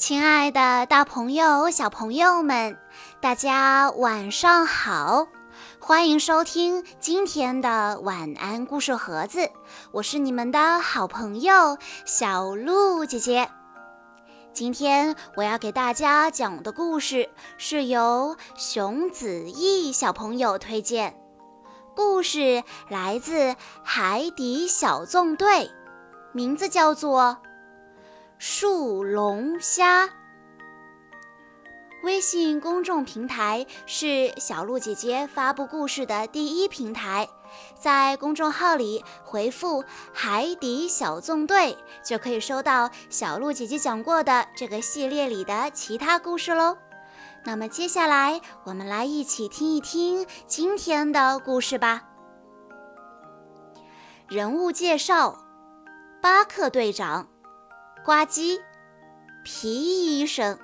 亲爱的，大朋友、小朋友们，大家晚上好！欢迎收听今天的晚安故事盒子，我是你们的好朋友小鹿姐姐。今天我要给大家讲的故事是由熊子毅小朋友推荐，故事来自《海底小纵队》，名字叫做。树龙虾。微信公众平台是小鹿姐姐发布故事的第一平台，在公众号里回复“海底小纵队”就可以收到小鹿姐姐讲过的这个系列里的其他故事喽。那么接下来我们来一起听一听今天的故事吧。人物介绍：巴克队长。呱唧，皮医生，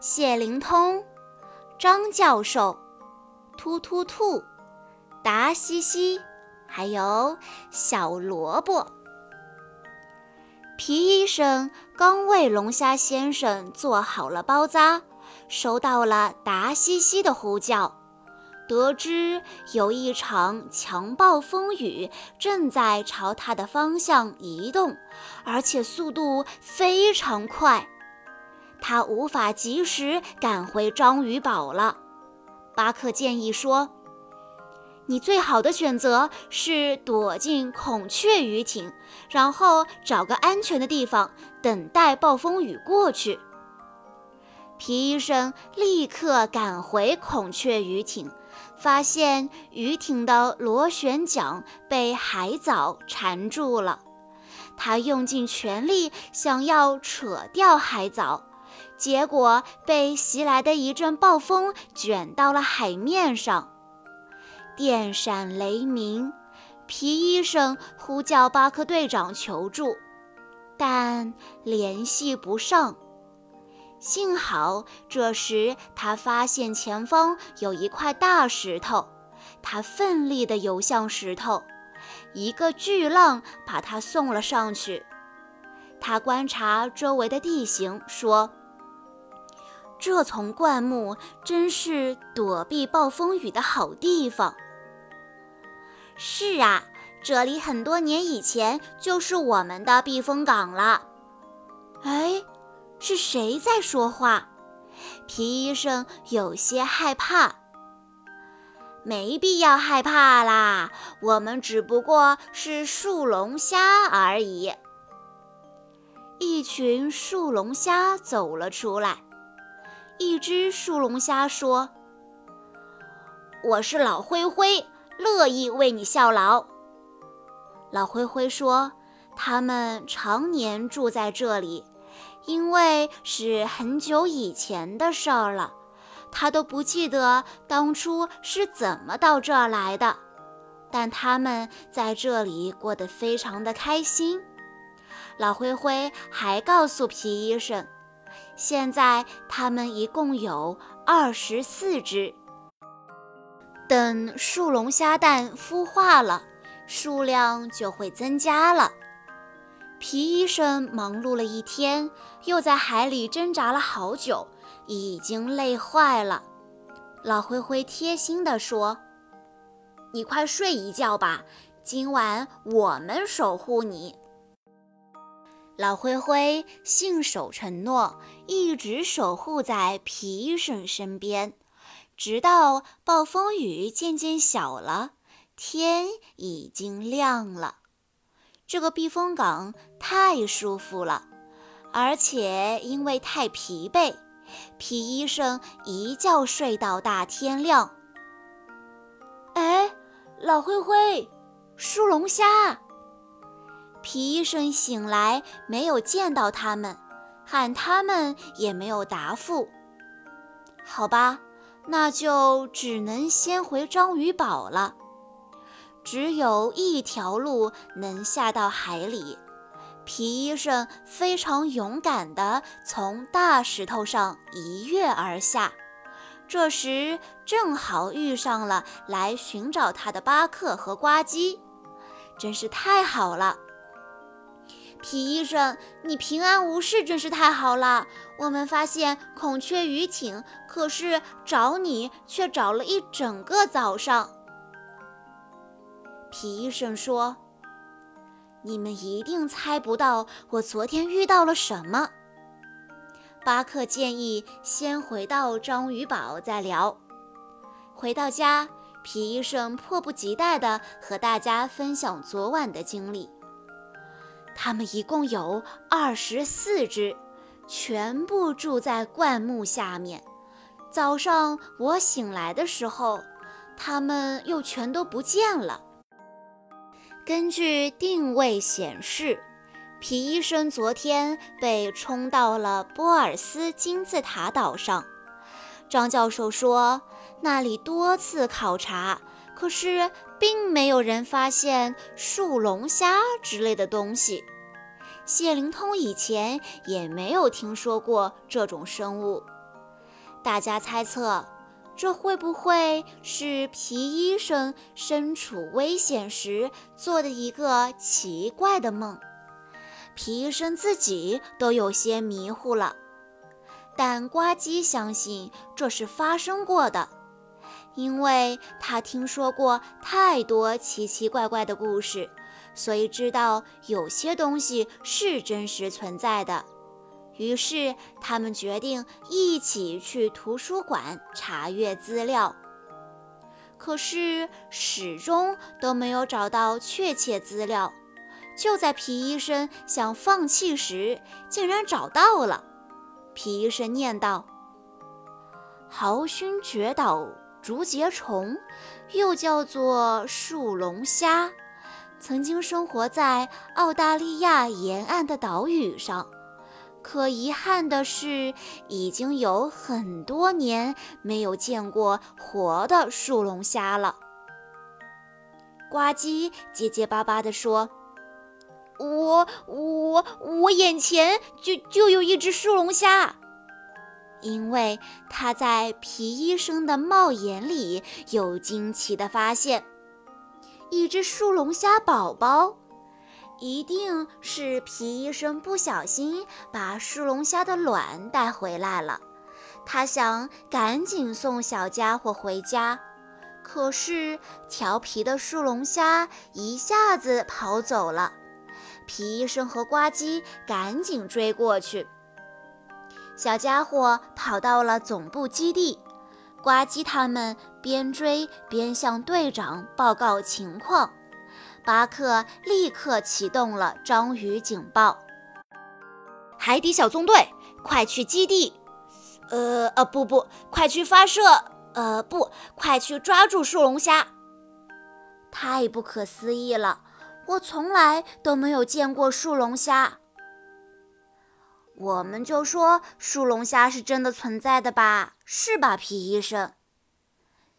谢灵通，张教授，突突兔，达西西，还有小萝卜。皮医生刚为龙虾先生做好了包扎，收到了达西西的呼叫。得知有一场强暴风雨正在朝他的方向移动，而且速度非常快，他无法及时赶回章鱼堡了。巴克建议说：“你最好的选择是躲进孔雀鱼艇，然后找个安全的地方等待暴风雨过去。”皮医生立刻赶回孔雀鱼艇。发现鱼艇的螺旋桨被海藻缠住了，他用尽全力想要扯掉海藻，结果被袭来的一阵暴风卷到了海面上。电闪雷鸣，皮医生呼叫巴克队长求助，但联系不上。幸好，这时他发现前方有一块大石头，他奋力地游向石头，一个巨浪把他送了上去。他观察周围的地形，说：“这丛灌木真是躲避暴风雨的好地方。”“是啊，这里很多年以前就是我们的避风港了。”哎。是谁在说话？皮医生有些害怕。没必要害怕啦，我们只不过是树龙虾而已。一群树龙虾走了出来。一只树龙虾说：“我是老灰灰，乐意为你效劳。”老灰灰说：“他们常年住在这里。”因为是很久以前的事儿了，他都不记得当初是怎么到这儿来的。但他们在这里过得非常的开心。老灰灰还告诉皮医生，现在他们一共有二十四只。等树龙虾蛋孵化了，数量就会增加了。皮医生忙碌了一天，又在海里挣扎了好久，已经累坏了。老灰灰贴心地说：“你快睡一觉吧，今晚我们守护你。”老灰灰信守承诺，一直守护在皮医生身边，直到暴风雨渐渐小了，天已经亮了。这个避风港太舒服了，而且因为太疲惫，皮医生一觉睡到大天亮。哎，老灰灰，树龙虾！皮医生醒来没有见到他们，喊他们也没有答复。好吧，那就只能先回章鱼堡了。只有一条路能下到海里。皮医生非常勇敢地从大石头上一跃而下。这时正好遇上了来寻找他的巴克和呱唧，真是太好了。皮医生，你平安无事真是太好了。我们发现孔雀鱼艇，可是找你却找了一整个早上。皮医生说：“你们一定猜不到我昨天遇到了什么。”巴克建议先回到章鱼堡再聊。回到家，皮医生迫不及待地和大家分享昨晚的经历。他们一共有二十四只，全部住在灌木下面。早上我醒来的时候，它们又全都不见了。根据定位显示，皮医生昨天被冲到了波尔斯金字塔岛上。张教授说，那里多次考察，可是。并没有人发现树龙虾之类的东西，谢灵通以前也没有听说过这种生物。大家猜测，这会不会是皮医生身处危险时做的一个奇怪的梦？皮医生自己都有些迷糊了，但呱唧相信这是发生过的。因为他听说过太多奇奇怪怪的故事，所以知道有些东西是真实存在的。于是他们决定一起去图书馆查阅资料。可是始终都没有找到确切资料。就在皮医生想放弃时，竟然找到了。皮医生念道：“豪勋绝岛。”竹节虫，又叫做树龙虾，曾经生活在澳大利亚沿岸的岛屿上。可遗憾的是，已经有很多年没有见过活的树龙虾了。呱唧结结巴巴地说：“我我我眼前就就有一只树龙虾。”因为他在皮医生的帽檐里有惊奇的发现，一只树龙虾宝宝，一定是皮医生不小心把树龙虾的卵带回来了。他想赶紧送小家伙回家，可是调皮的树龙虾一下子跑走了。皮医生和呱唧赶紧追过去。小家伙跑到了总部基地，呱唧他们边追边向队长报告情况。巴克立刻启动了章鱼警报：“海底小纵队，快去基地！呃呃，不不，快去发射！呃不，快去抓住树龙虾！太不可思议了，我从来都没有见过树龙虾。”我们就说树龙虾是真的存在的吧，是吧，皮医生？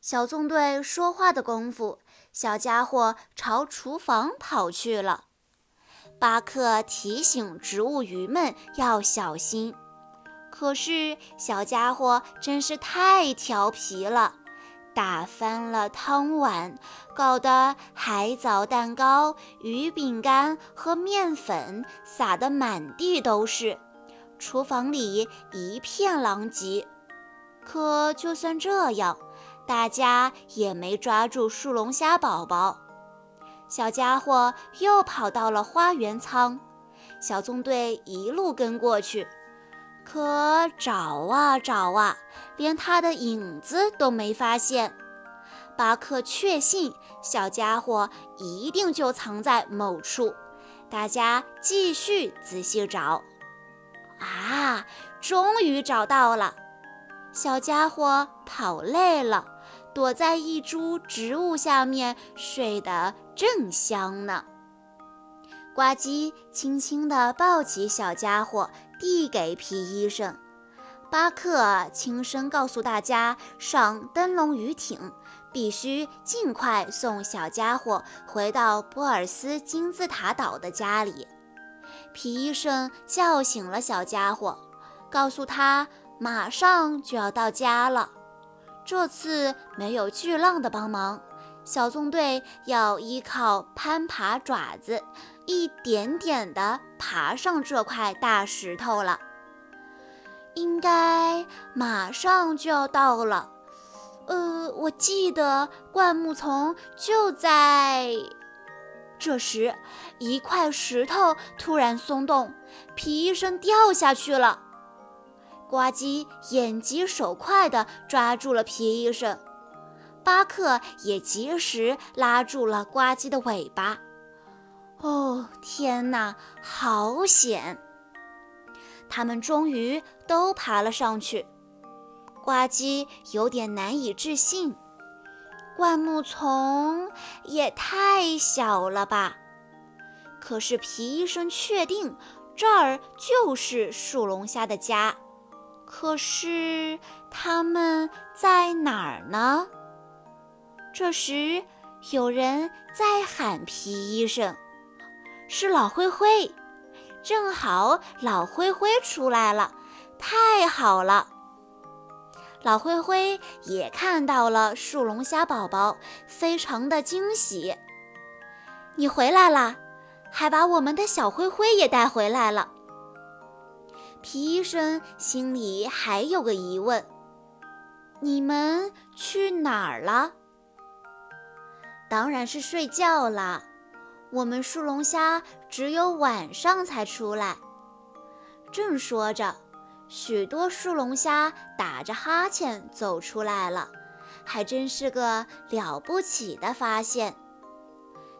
小纵队说话的功夫，小家伙朝厨房跑去了。巴克提醒植物鱼们要小心，可是小家伙真是太调皮了，打翻了汤碗，搞得海藻蛋糕、鱼饼干和面粉撒得满地都是。厨房里一片狼藉，可就算这样，大家也没抓住树龙虾宝宝。小家伙又跑到了花园舱，小纵队一路跟过去，可找啊找啊，连他的影子都没发现。巴克确信小家伙一定就藏在某处，大家继续仔细找。啊，终于找到了！小家伙跑累了，躲在一株植物下面睡得正香呢。呱唧轻轻地抱起小家伙，递给皮医生。巴克轻声告诉大家：上灯笼鱼艇，必须尽快送小家伙回到波尔斯金字塔岛的家里。皮医生叫醒了小家伙，告诉他马上就要到家了。这次没有巨浪的帮忙，小纵队要依靠攀爬爪子，一点点地爬上这块大石头了。应该马上就要到了。呃，我记得灌木丛就在……这时，一块石头突然松动，皮医生掉下去了。呱唧眼疾手快地抓住了皮医生，巴克也及时拉住了呱唧的尾巴。哦，天哪，好险！他们终于都爬了上去。呱唧有点难以置信，灌木丛也太小了吧？可是皮医生确定这儿就是树龙虾的家。可是他们在哪儿呢？这时有人在喊皮医生，是老灰灰。正好老灰灰出来了，太好了！老灰灰也看到了树龙虾宝宝，非常的惊喜。你回来啦，还把我们的小灰灰也带回来了。皮医生心里还有个疑问：你们去哪儿了？当然是睡觉啦。我们树龙虾只有晚上才出来。正说着。许多树龙虾打着哈欠走出来了，还真是个了不起的发现。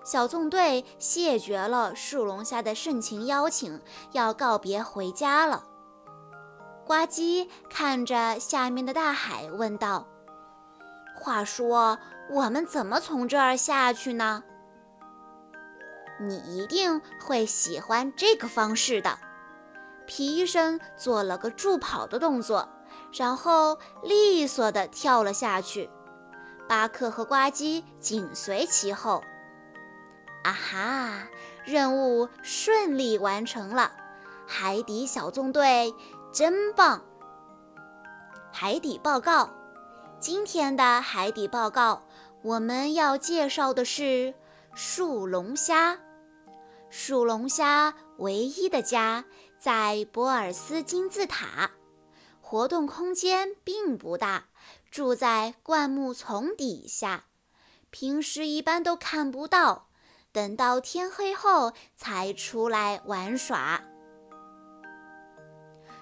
小纵队谢绝了树龙虾的盛情邀请，要告别回家了。呱唧看着下面的大海，问道：“话说，我们怎么从这儿下去呢？”你一定会喜欢这个方式的。皮医生做了个助跑的动作，然后利索地跳了下去。巴克和呱唧紧随其后。啊哈！任务顺利完成了，海底小纵队真棒！海底报告，今天的海底报告，我们要介绍的是树龙虾。树龙虾唯一的家。在博尔斯金字塔，活动空间并不大，住在灌木丛底下，平时一般都看不到，等到天黑后才出来玩耍。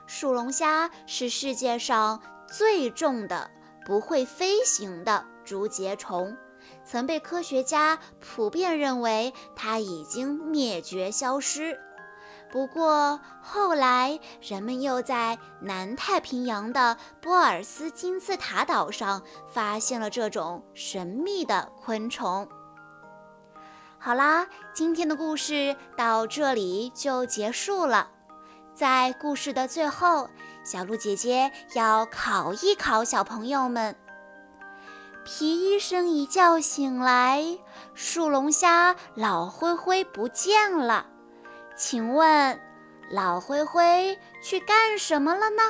树龙虾是世界上最重的、不会飞行的竹节虫，曾被科学家普遍认为它已经灭绝消失。不过后来，人们又在南太平洋的波尔斯金字塔岛上发现了这种神秘的昆虫。好啦，今天的故事到这里就结束了。在故事的最后，小鹿姐姐要考一考小朋友们：皮医生一觉醒来，树龙虾老灰灰不见了。请问，老灰灰去干什么了呢？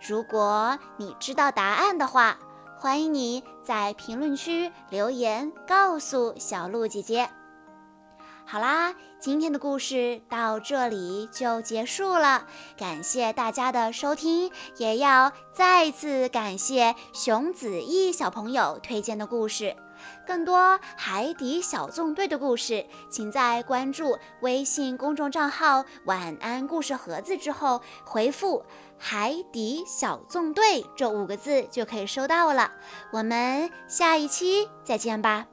如果你知道答案的话，欢迎你在评论区留言告诉小鹿姐姐。好啦，今天的故事到这里就结束了，感谢大家的收听，也要再次感谢熊子毅小朋友推荐的故事。更多海底小纵队的故事，请在关注微信公众账号“晚安故事盒子”之后回复“海底小纵队”这五个字就可以收到了。我们下一期再见吧。